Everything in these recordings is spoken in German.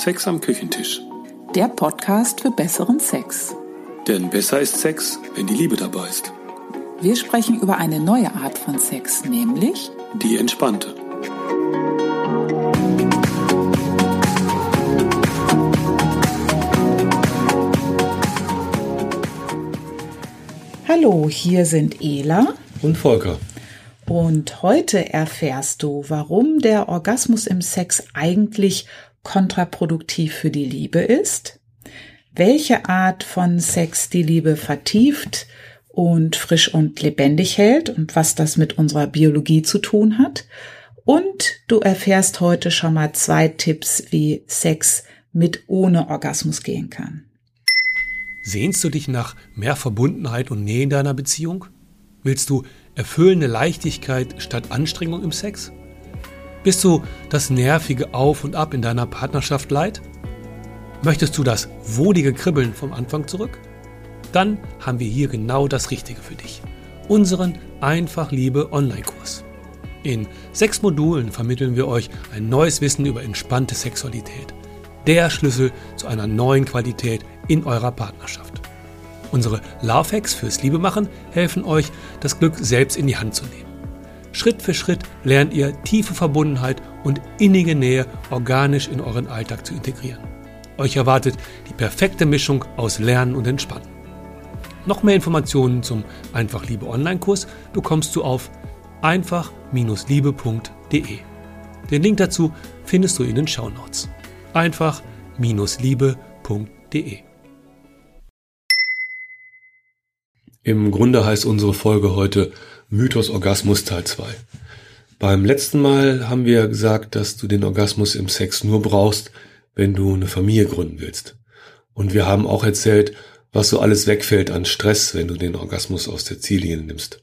Sex am Küchentisch. Der Podcast für besseren Sex. Denn besser ist Sex, wenn die Liebe dabei ist. Wir sprechen über eine neue Art von Sex, nämlich Die entspannte. Hallo, hier sind Ela Und Volker. und heute erfährst du, warum der Orgasmus im Sex eigentlich kontraproduktiv für die Liebe ist, welche Art von Sex die Liebe vertieft und frisch und lebendig hält und was das mit unserer Biologie zu tun hat. Und du erfährst heute schon mal zwei Tipps, wie Sex mit ohne Orgasmus gehen kann. Sehnst du dich nach mehr Verbundenheit und Nähe in deiner Beziehung? Willst du erfüllende Leichtigkeit statt Anstrengung im Sex? Bist du das nervige Auf und Ab in deiner Partnerschaft leid? Möchtest du das wohlige Kribbeln vom Anfang zurück? Dann haben wir hier genau das Richtige für dich. Unseren Einfach Liebe Online-Kurs. In sechs Modulen vermitteln wir euch ein neues Wissen über entspannte Sexualität. Der Schlüssel zu einer neuen Qualität in eurer Partnerschaft. Unsere Love Hacks fürs Liebemachen helfen euch, das Glück selbst in die Hand zu nehmen. Schritt für Schritt lernt ihr tiefe Verbundenheit und innige Nähe organisch in euren Alltag zu integrieren. Euch erwartet die perfekte Mischung aus Lernen und Entspannen. Noch mehr Informationen zum Einfach Liebe Online-Kurs bekommst du auf einfach-liebe.de. Den Link dazu findest du in den Shownotes. einfach-liebe.de. Im Grunde heißt unsere Folge heute Mythos Orgasmus Teil 2. Beim letzten Mal haben wir gesagt, dass du den Orgasmus im Sex nur brauchst, wenn du eine Familie gründen willst. Und wir haben auch erzählt, was so alles wegfällt an Stress, wenn du den Orgasmus aus der Ziellinie nimmst.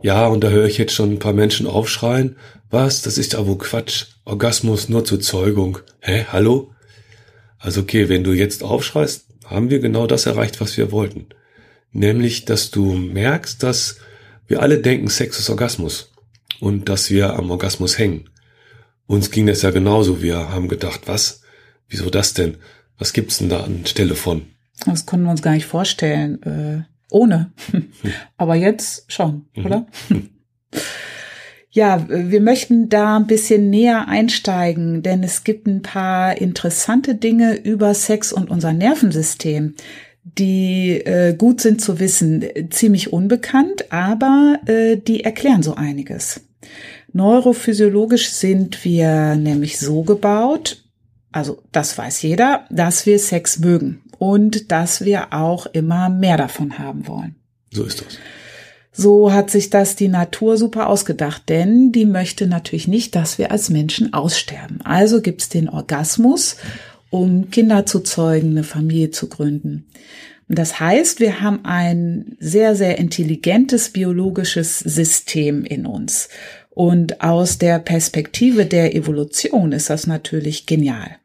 Ja, und da höre ich jetzt schon ein paar Menschen aufschreien, was, das ist wohl Quatsch, Orgasmus nur zur Zeugung. Hä, hallo? Also okay, wenn du jetzt aufschreist, haben wir genau das erreicht, was wir wollten. Nämlich, dass du merkst, dass wir alle denken, Sex ist Orgasmus und dass wir am Orgasmus hängen. Uns ging das ja genauso. Wir haben gedacht, was? Wieso das denn? Was gibt's denn da anstelle von? Das konnten wir uns gar nicht vorstellen, äh, ohne. Aber jetzt schon, oder? Ja, wir möchten da ein bisschen näher einsteigen, denn es gibt ein paar interessante Dinge über Sex und unser Nervensystem, die äh, gut sind zu wissen, ziemlich unbekannt, aber äh, die erklären so einiges. Neurophysiologisch sind wir nämlich so gebaut, also das weiß jeder, dass wir Sex mögen und dass wir auch immer mehr davon haben wollen. So ist das. So hat sich das die Natur super ausgedacht, denn die möchte natürlich nicht, dass wir als Menschen aussterben. Also gibt's den Orgasmus, um Kinder zu zeugen, eine Familie zu gründen. Und das heißt, wir haben ein sehr, sehr intelligentes biologisches System in uns. Und aus der Perspektive der Evolution ist das natürlich genial.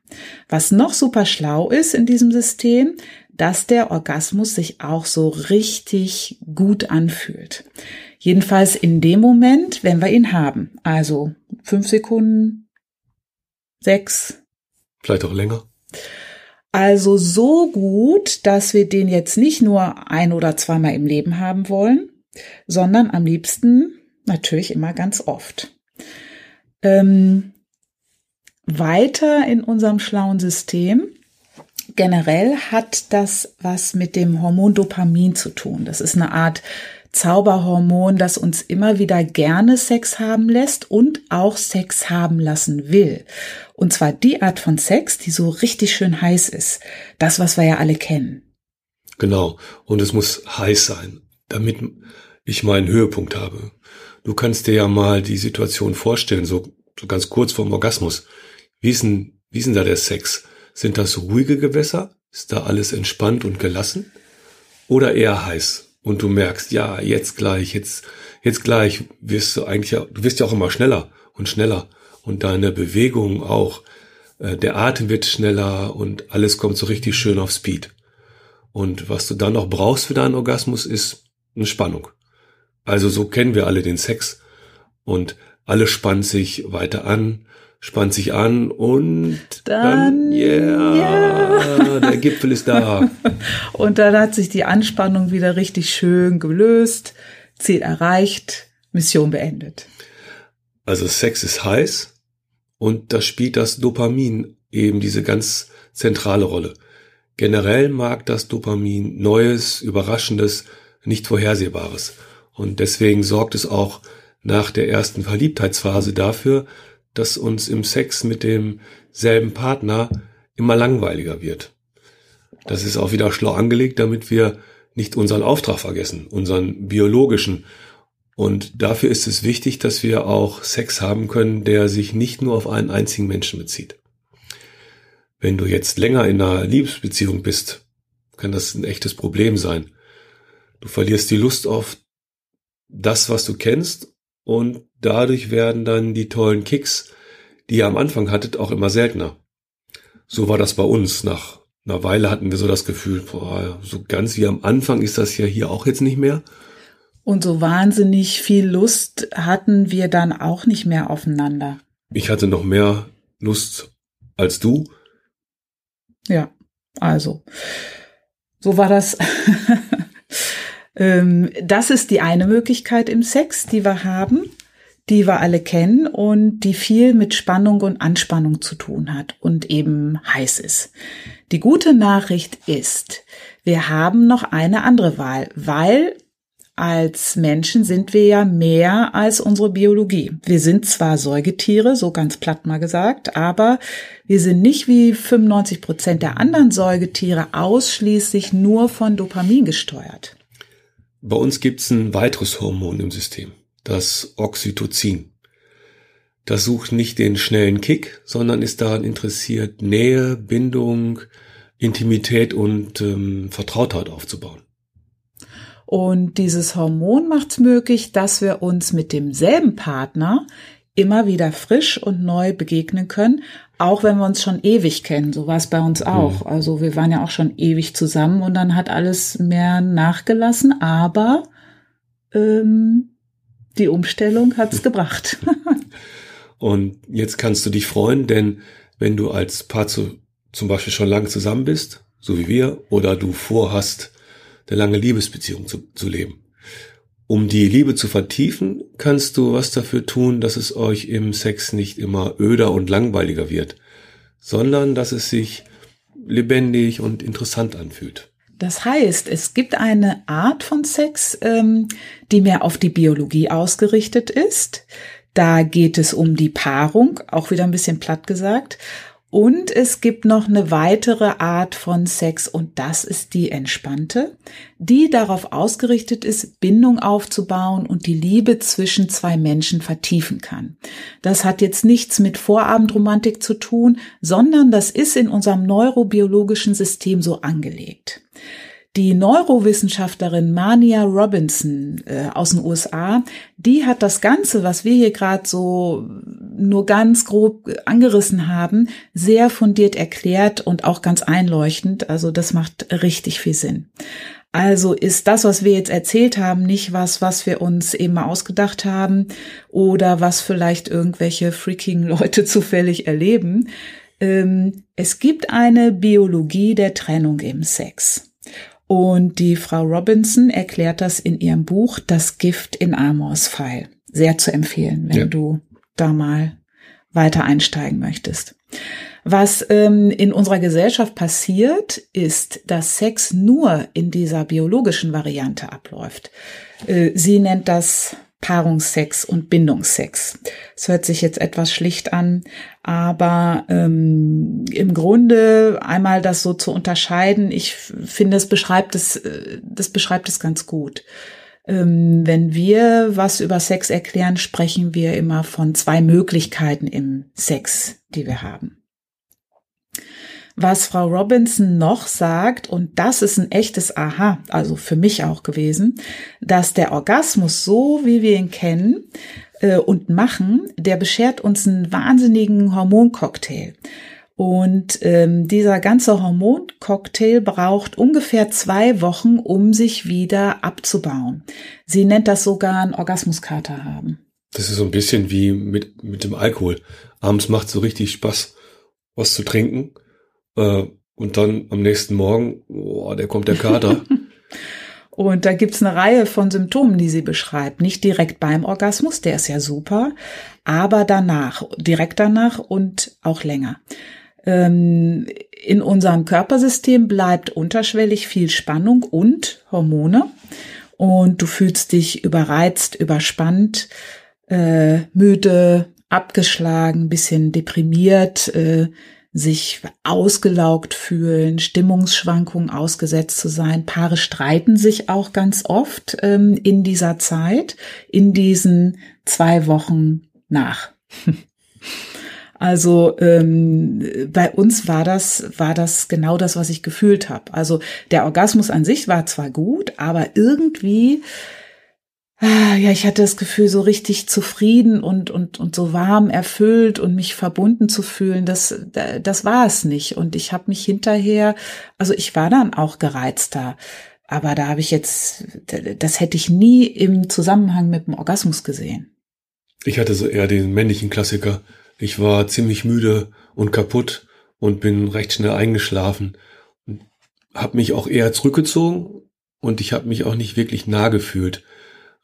Was noch super schlau ist in diesem System, dass der Orgasmus sich auch so richtig gut anfühlt. Jedenfalls in dem Moment, wenn wir ihn haben. Also fünf Sekunden, sechs. Vielleicht auch länger. Also so gut, dass wir den jetzt nicht nur ein oder zweimal im Leben haben wollen, sondern am liebsten natürlich immer ganz oft. Ähm, weiter in unserem schlauen System. Generell hat das was mit dem Hormon Dopamin zu tun. Das ist eine Art Zauberhormon, das uns immer wieder gerne Sex haben lässt und auch Sex haben lassen will. Und zwar die Art von Sex, die so richtig schön heiß ist. Das, was wir ja alle kennen. Genau. Und es muss heiß sein, damit ich meinen Höhepunkt habe. Du kannst dir ja mal die Situation vorstellen, so, so ganz kurz vorm Orgasmus. Wie ist, denn, wie ist denn da der Sex? Sind das ruhige Gewässer? Ist da alles entspannt und gelassen? Oder eher heiß? Und du merkst, ja, jetzt gleich, jetzt, jetzt gleich wirst du eigentlich, du wirst ja auch immer schneller und schneller. Und deine Bewegung auch. Äh, Der Atem wird schneller und alles kommt so richtig schön auf Speed. Und was du dann noch brauchst für deinen Orgasmus ist eine Spannung. Also so kennen wir alle den Sex. Und alles spannt sich weiter an. Spannt sich an und Dann, dann, yeah, ja. der Gipfel ist da. Und dann hat sich die Anspannung wieder richtig schön gelöst, Ziel erreicht, Mission beendet. Also Sex ist heiß und da spielt das Dopamin eben diese ganz zentrale Rolle. Generell mag das Dopamin Neues, Überraschendes, nicht Vorhersehbares. Und deswegen sorgt es auch nach der ersten Verliebtheitsphase dafür, dass uns im Sex mit demselben Partner immer langweiliger wird. Das ist auch wieder schlau angelegt, damit wir nicht unseren Auftrag vergessen, unseren biologischen. Und dafür ist es wichtig, dass wir auch Sex haben können, der sich nicht nur auf einen einzigen Menschen bezieht. Wenn du jetzt länger in einer Liebesbeziehung bist, kann das ein echtes Problem sein. Du verlierst die Lust auf das, was du kennst und dadurch werden dann die tollen Kicks, die ihr am Anfang hattet, auch immer seltener. So war das bei uns. Nach einer Weile hatten wir so das Gefühl, boah, so ganz wie am Anfang ist das ja hier auch jetzt nicht mehr. Und so wahnsinnig viel Lust hatten wir dann auch nicht mehr aufeinander. Ich hatte noch mehr Lust als du. Ja, also, so war das. Ähm, das ist die eine Möglichkeit im Sex, die wir haben, die wir alle kennen und die viel mit Spannung und Anspannung zu tun hat und eben heiß ist. Die gute Nachricht ist, wir haben noch eine andere Wahl, weil als Menschen sind wir ja mehr als unsere Biologie. Wir sind zwar Säugetiere, so ganz platt mal gesagt, aber wir sind nicht wie 95 Prozent der anderen Säugetiere ausschließlich nur von Dopamin gesteuert. Bei uns gibt's ein weiteres Hormon im System, das Oxytocin. Das sucht nicht den schnellen Kick, sondern ist daran interessiert, Nähe, Bindung, Intimität und ähm, Vertrautheit aufzubauen. Und dieses Hormon macht es möglich, dass wir uns mit demselben Partner immer wieder frisch und neu begegnen können, auch wenn wir uns schon ewig kennen. So war es bei uns auch. Mhm. Also wir waren ja auch schon ewig zusammen und dann hat alles mehr nachgelassen, aber ähm, die Umstellung hat's gebracht. Und jetzt kannst du dich freuen, denn wenn du als Paar zu, zum Beispiel schon lange zusammen bist, so wie wir, oder du vorhast, eine lange Liebesbeziehung zu, zu leben. Um die Liebe zu vertiefen, kannst du was dafür tun, dass es euch im Sex nicht immer öder und langweiliger wird, sondern dass es sich lebendig und interessant anfühlt. Das heißt, es gibt eine Art von Sex, ähm, die mehr auf die Biologie ausgerichtet ist. Da geht es um die Paarung, auch wieder ein bisschen platt gesagt. Und es gibt noch eine weitere Art von Sex und das ist die entspannte, die darauf ausgerichtet ist, Bindung aufzubauen und die Liebe zwischen zwei Menschen vertiefen kann. Das hat jetzt nichts mit Vorabendromantik zu tun, sondern das ist in unserem neurobiologischen System so angelegt. Die Neurowissenschaftlerin Mania Robinson äh, aus den USA, die hat das Ganze, was wir hier gerade so nur ganz grob angerissen haben, sehr fundiert erklärt und auch ganz einleuchtend. Also das macht richtig viel Sinn. Also ist das, was wir jetzt erzählt haben, nicht was, was wir uns eben mal ausgedacht haben oder was vielleicht irgendwelche freaking Leute zufällig erleben. Ähm, es gibt eine Biologie der Trennung im Sex. Und die Frau Robinson erklärt das in ihrem Buch Das Gift in Amors Pfeil. Sehr zu empfehlen, wenn Ja. du da mal weiter einsteigen möchtest. Was ähm, in unserer Gesellschaft passiert, ist, dass Sex nur in dieser biologischen Variante abläuft. Äh, sie nennt das Paarungssex und Bindungssex. Es hört sich jetzt etwas schlicht an, aber ähm, im Grunde einmal das so zu unterscheiden, ich finde, es beschreibt es, äh, das beschreibt es ganz gut. Ähm, wenn wir was über Sex erklären, sprechen wir immer von zwei Möglichkeiten im Sex, die wir haben. Was Frau Robinson noch sagt, und das ist ein echtes Aha, also für mich auch gewesen, dass der Orgasmus, so wie wir ihn kennen äh, und machen, der beschert uns einen wahnsinnigen Hormoncocktail. Und ähm, dieser ganze Hormoncocktail braucht ungefähr zwei Wochen, um sich wieder abzubauen. Sie nennt das sogar einen Orgasmuskater haben. Das ist so ein bisschen wie mit, mit dem Alkohol. abends macht so richtig Spaß, was zu trinken. Äh, und dann am nächsten Morgen, boah, der kommt der Kater. Und da gibt's eine Reihe von Symptomen, die sie beschreibt. Nicht direkt beim Orgasmus, der ist ja super, aber danach, direkt danach und auch länger. Ähm, in unserem Körpersystem bleibt unterschwellig viel Spannung und Hormone. Und du fühlst dich überreizt, überspannt, äh, müde, abgeschlagen, bisschen deprimiert, äh, sich ausgelaugt fühlen, Stimmungsschwankungen ausgesetzt zu sein. Paare streiten sich auch ganz oft ähm, in dieser Zeit, in diesen zwei Wochen nach. Also ähm, bei uns war das war das genau das, was ich gefühlt habe. Also der Orgasmus an sich war zwar gut, aber irgendwie ja, ich hatte das Gefühl, so richtig zufrieden und, und, und so warm erfüllt und mich verbunden zu fühlen, das, das war es nicht. Und ich habe mich hinterher, also ich war dann auch gereizter, aber da habe ich jetzt, das hätte ich nie im Zusammenhang mit dem Orgasmus gesehen. Ich hatte so eher den männlichen Klassiker. Ich war ziemlich müde und kaputt und bin recht schnell eingeschlafen. Habe mich auch eher zurückgezogen und ich habe mich auch nicht wirklich nah gefühlt.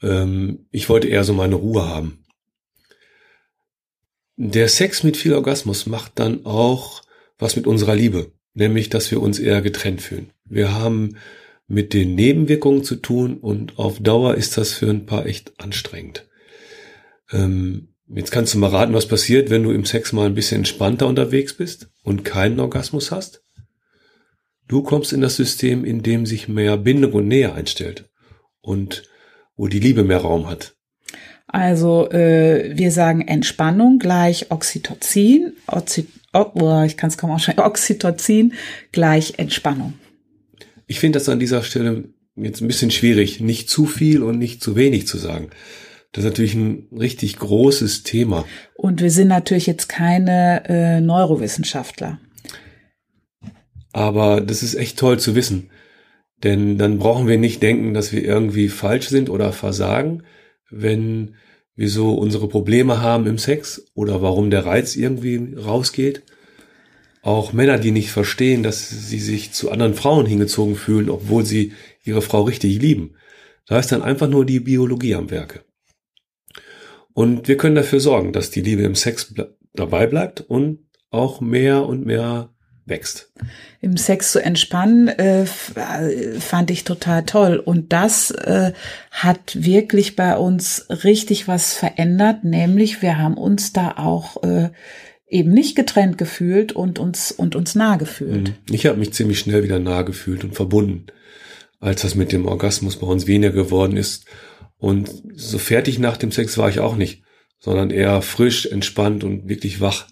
Ähm, ich wollte eher so meine Ruhe haben. Der Sex mit viel Orgasmus macht dann auch was mit unserer Liebe, nämlich dass wir uns eher getrennt fühlen. Wir haben mit den Nebenwirkungen zu tun und auf Dauer ist das für ein paar echt anstrengend. Ähm, jetzt kannst du mal raten, was passiert, wenn du im Sex mal ein bisschen entspannter unterwegs bist und keinen Orgasmus hast. Du kommst in das System, in dem sich mehr Bindung und Nähe einstellt. Und wo die Liebe mehr Raum hat? Also äh, wir sagen Entspannung gleich Oxytocin, Oxy, oh, ich kann es kaum aussprechen, Oxytocin gleich Entspannung. Ich finde das an dieser Stelle jetzt ein bisschen schwierig, nicht zu viel und nicht zu wenig zu sagen. Das ist natürlich ein richtig großes Thema. Und wir sind natürlich jetzt keine äh, Neurowissenschaftler. Aber das ist echt toll zu wissen. Denn dann brauchen wir nicht denken, dass wir irgendwie falsch sind oder versagen, wenn wir so unsere Probleme haben im Sex oder warum der Reiz irgendwie rausgeht. Auch Männer, die nicht verstehen, dass sie sich zu anderen Frauen hingezogen fühlen, obwohl sie ihre Frau richtig lieben. Da ist dann einfach nur die Biologie am Werke. Und wir können dafür sorgen, dass die Liebe im Sex dabei bleibt und auch mehr und mehr wächst. Im Sex zu entspannen, äh, fand ich total toll. Und das äh, hat wirklich bei uns richtig was verändert, nämlich wir haben uns da auch äh, eben nicht getrennt gefühlt und uns und uns nah gefühlt. Mhm. Ich habe mich ziemlich schnell wieder nah gefühlt und verbunden, als das mit dem Orgasmus bei uns weniger geworden ist. Und so fertig nach dem Sex war ich auch nicht, sondern eher frisch, entspannt und wirklich wach.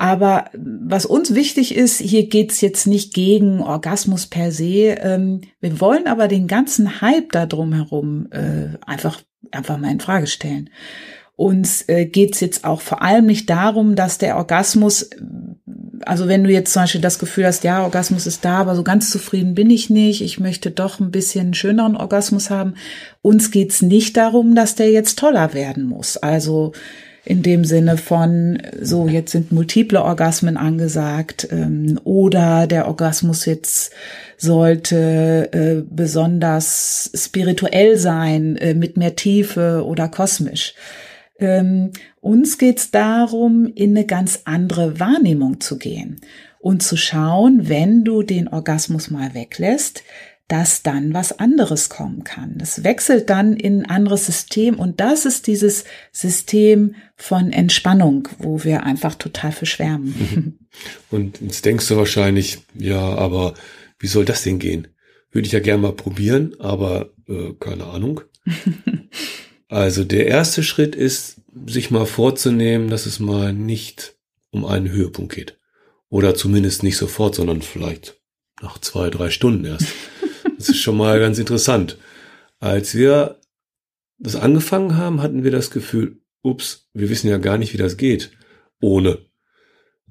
Aber was uns wichtig ist, hier geht's jetzt nicht gegen Orgasmus per se. Ähm, wir wollen aber den ganzen Hype da drum herum äh, einfach, einfach mal in Frage stellen. Uns äh, geht's jetzt auch vor allem nicht darum, dass der Orgasmus, also wenn du jetzt zum Beispiel das Gefühl hast, ja, Orgasmus ist da, aber so ganz zufrieden bin ich nicht, ich möchte doch ein bisschen schöneren Orgasmus haben. Uns geht's nicht darum, dass der jetzt toller werden muss. Also in dem Sinne von, so jetzt sind multiple Orgasmen angesagt ähm, oder der Orgasmus jetzt sollte äh, besonders spirituell sein, äh, mit mehr Tiefe oder kosmisch. Ähm, uns geht's darum, in eine ganz andere Wahrnehmung zu gehen und zu schauen, wenn du den Orgasmus mal weglässt, dass dann was anderes kommen kann. Das wechselt dann in ein anderes System und das ist dieses System von Entspannung, wo wir einfach total verschwärmen. Und jetzt denkst du wahrscheinlich, ja, aber wie soll das denn gehen? Würde ich ja gerne mal probieren, aber äh, keine Ahnung. also der erste Schritt ist, sich mal vorzunehmen, dass es mal nicht um einen Höhepunkt geht. Oder zumindest nicht sofort, sondern vielleicht nach zwei, drei Stunden erst. Das ist schon mal ganz interessant. Als wir das angefangen haben, hatten wir das Gefühl, ups, wir wissen ja gar nicht, wie das geht. Ohne.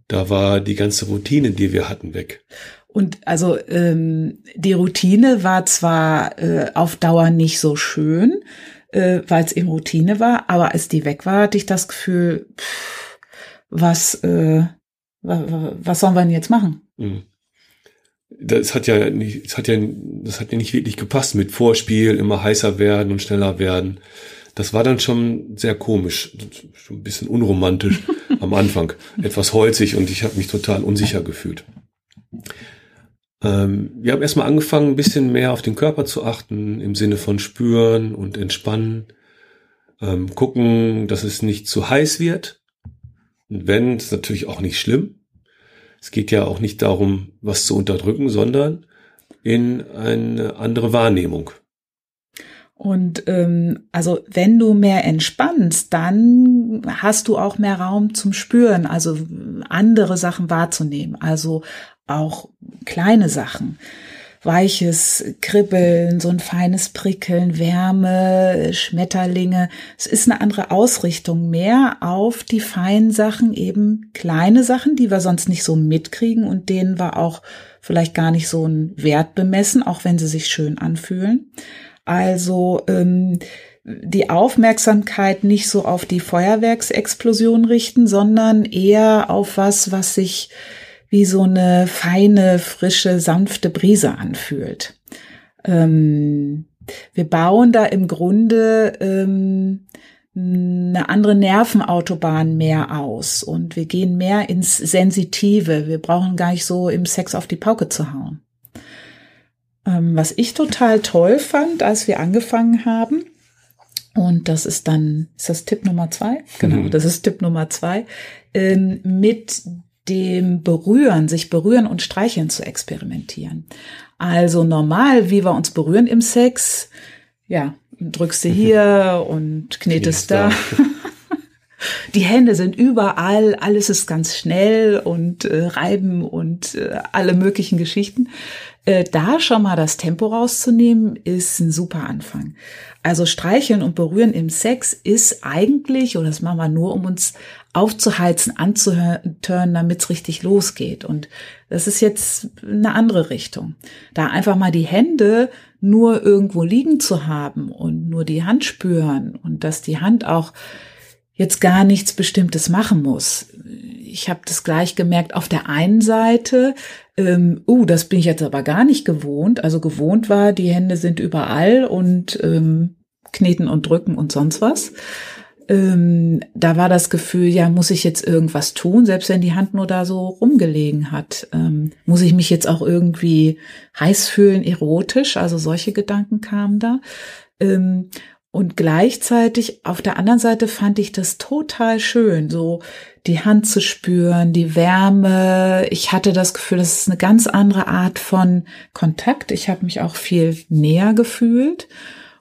Da war die ganze Routine, die wir hatten, weg. Und also ähm, die Routine war zwar äh, auf Dauer nicht so schön, äh, weil es eben Routine war. Aber als die weg war, hatte ich das Gefühl, pff, was, äh, was sollen wir denn jetzt machen? Mhm. Das hat ja nicht, das hat ja, das hat ja nicht wirklich gepasst mit Vorspiel, immer heißer werden und schneller werden. Das war dann schon sehr komisch, schon ein bisschen unromantisch am Anfang, etwas holzig und ich habe mich total unsicher gefühlt. Ähm, wir haben erstmal angefangen, ein bisschen mehr auf den Körper zu achten, im Sinne von spüren und entspannen, ähm, gucken, dass es nicht zu heiß wird. Und wenn, ist natürlich auch nicht schlimm. Es geht ja auch nicht darum, was zu unterdrücken, sondern in eine andere Wahrnehmung. Und ähm, also wenn du mehr entspannst, dann hast du auch mehr Raum zum Spüren, also andere Sachen wahrzunehmen, also auch kleine Sachen weiches Kribbeln, so ein feines Prickeln, Wärme, Schmetterlinge. Es ist eine andere Ausrichtung mehr auf die feinen Sachen, eben kleine Sachen, die wir sonst nicht so mitkriegen und denen wir auch vielleicht gar nicht so einen Wert bemessen, auch wenn sie sich schön anfühlen. Also ähm, die Aufmerksamkeit nicht so auf die Feuerwerksexplosion richten, sondern eher auf was, was sich wie so eine feine, frische, sanfte Brise anfühlt. Ähm, wir bauen da im Grunde ähm, eine andere Nervenautobahn mehr aus und wir gehen mehr ins Sensitive. Wir brauchen gar nicht so im Sex auf die Pauke zu hauen. Ähm, was ich total toll fand, als wir angefangen haben, und das ist dann, ist das Tipp Nummer zwei? Genau, mhm. das ist Tipp Nummer zwei, ähm, mit dem Berühren, sich berühren und streicheln zu experimentieren. Also normal, wie wir uns berühren im Sex, ja, drückst du hier und knetest da. Die Hände sind überall, alles ist ganz schnell und äh, reiben und äh, alle möglichen Geschichten. Äh, da schon mal das Tempo rauszunehmen, ist ein super Anfang. Also streicheln und berühren im Sex ist eigentlich, oder das machen wir nur, um uns aufzuheizen, anzuhören, damit es richtig losgeht. Und das ist jetzt eine andere Richtung. Da einfach mal die Hände nur irgendwo liegen zu haben und nur die Hand spüren und dass die Hand auch jetzt gar nichts Bestimmtes machen muss. Ich habe das gleich gemerkt auf der einen Seite, ähm, uh, das bin ich jetzt aber gar nicht gewohnt. Also gewohnt war, die Hände sind überall und ähm, kneten und drücken und sonst was. Ähm, da war das Gefühl, ja, muss ich jetzt irgendwas tun, selbst wenn die Hand nur da so rumgelegen hat. Ähm, muss ich mich jetzt auch irgendwie heiß fühlen, erotisch? Also solche Gedanken kamen da. Ähm, und gleichzeitig auf der anderen Seite fand ich das total schön, so die Hand zu spüren, die Wärme. Ich hatte das Gefühl, das ist eine ganz andere Art von Kontakt. Ich habe mich auch viel näher gefühlt.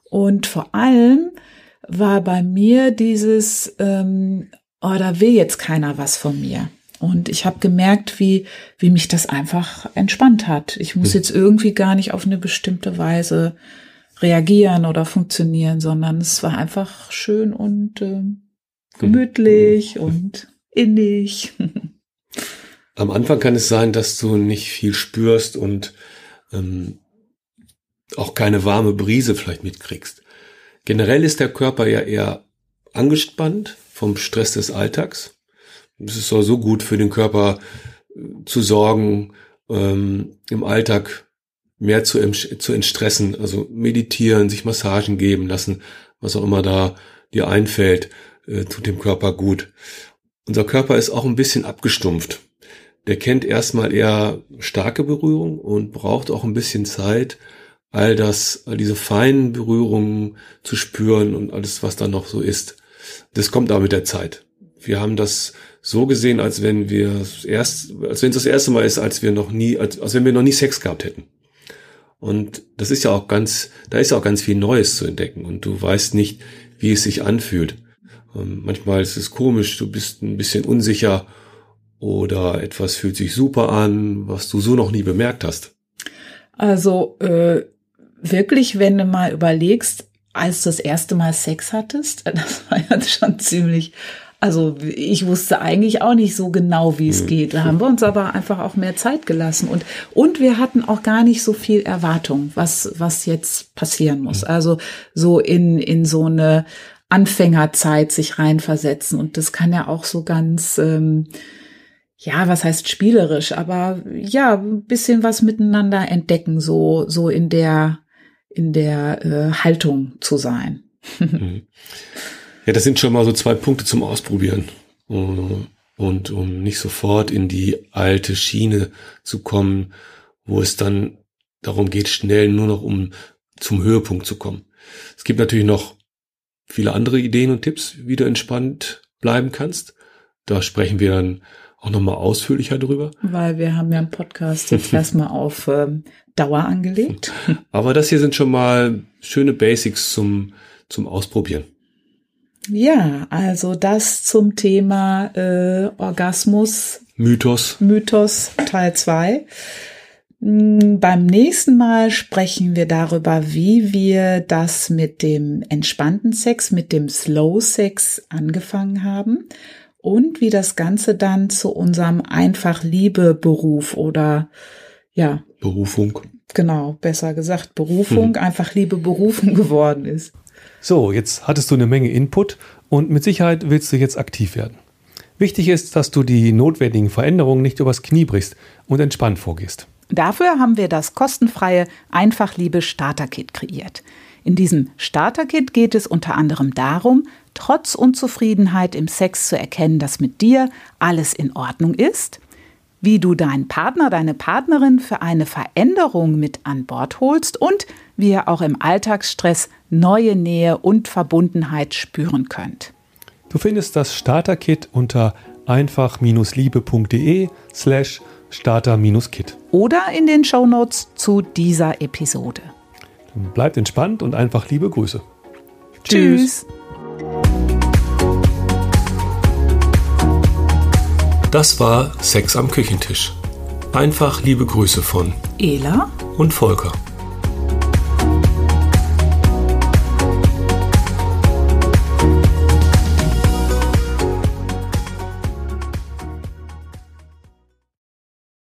Und vor allem war bei mir dieses, ähm, oh, da will jetzt keiner was von mir. Und ich habe gemerkt, wie, wie mich das einfach entspannt hat. Ich muss hm. jetzt irgendwie gar nicht auf eine bestimmte Weise reagieren oder funktionieren, sondern es war einfach schön und äh, gemütlich mhm. und innig. Am Anfang kann es sein, dass du nicht viel spürst und ähm, auch keine warme Brise vielleicht mitkriegst. Generell ist der Körper ja eher angespannt vom Stress des Alltags. Es ist so gut für den Körper äh, zu sorgen, ähm, im Alltag mehr zu, zu entstressen, also meditieren, sich Massagen geben lassen, was auch immer da dir einfällt, äh, tut dem Körper gut. Unser Körper ist auch ein bisschen abgestumpft. Der kennt erstmal eher starke Berührung und braucht auch ein bisschen Zeit, all das, all diese feinen Berührungen zu spüren und alles, was da noch so ist. Das kommt aber mit der Zeit. Wir haben das so gesehen, als wenn wir erst, als wenn es das erste Mal ist, als wir noch nie, als, als wenn wir noch nie Sex gehabt hätten. Und das ist ja auch ganz, da ist ja auch ganz viel Neues zu entdecken und du weißt nicht, wie es sich anfühlt. Ähm, manchmal ist es komisch, du bist ein bisschen unsicher oder etwas fühlt sich super an, was du so noch nie bemerkt hast. Also äh, wirklich, wenn du mal überlegst, als du das erste Mal Sex hattest, das war ja schon ziemlich Also ich wusste eigentlich auch nicht so genau, wie es geht. Da haben wir uns aber einfach auch mehr Zeit gelassen und und wir hatten auch gar nicht so viel Erwartung, was was jetzt passieren muss. Also so in in so eine Anfängerzeit sich reinversetzen und das kann ja auch so ganz ähm, ja, was heißt spielerisch, aber ja, ein bisschen was miteinander entdecken, so so in der in der äh, Haltung zu sein. Ja, das sind schon mal so zwei Punkte zum Ausprobieren. Und um nicht sofort in die alte Schiene zu kommen, wo es dann darum geht, schnell nur noch um zum Höhepunkt zu kommen. Es gibt natürlich noch viele andere Ideen und Tipps, wie du entspannt bleiben kannst. Da sprechen wir dann auch nochmal ausführlicher drüber. Weil wir haben ja einen Podcast jetzt erstmal auf ähm, Dauer angelegt. Aber das hier sind schon mal schöne Basics zum, zum Ausprobieren. Ja, also das zum Thema äh, Orgasmus. Mythos. Mythos Teil 2. Hm, beim nächsten Mal sprechen wir darüber, wie wir das mit dem entspannten Sex, mit dem Slow Sex angefangen haben und wie das Ganze dann zu unserem einfach Liebe Beruf oder ja. Berufung. Genau, besser gesagt, Berufung, hm. einfach Liebe Berufung geworden ist. So, jetzt hattest du eine Menge Input und mit Sicherheit willst du jetzt aktiv werden. Wichtig ist, dass du die notwendigen Veränderungen nicht übers Knie brichst und entspannt vorgehst. Dafür haben wir das kostenfreie Einfachliebe Starter-Kit kreiert. In diesem Starter-Kit geht es unter anderem darum, trotz Unzufriedenheit im Sex zu erkennen, dass mit dir alles in Ordnung ist, wie du deinen Partner, deine Partnerin für eine Veränderung mit an Bord holst und wie ihr auch im Alltagsstress neue Nähe und Verbundenheit spüren könnt. Du findest das Starter-Kit unter einfach-liebe.de slash starter-kit. Oder in den Shownotes zu dieser Episode. Bleibt entspannt und einfach liebe Grüße. Tschüss. Das war Sex am Küchentisch. Einfach liebe Grüße von Ela und Volker.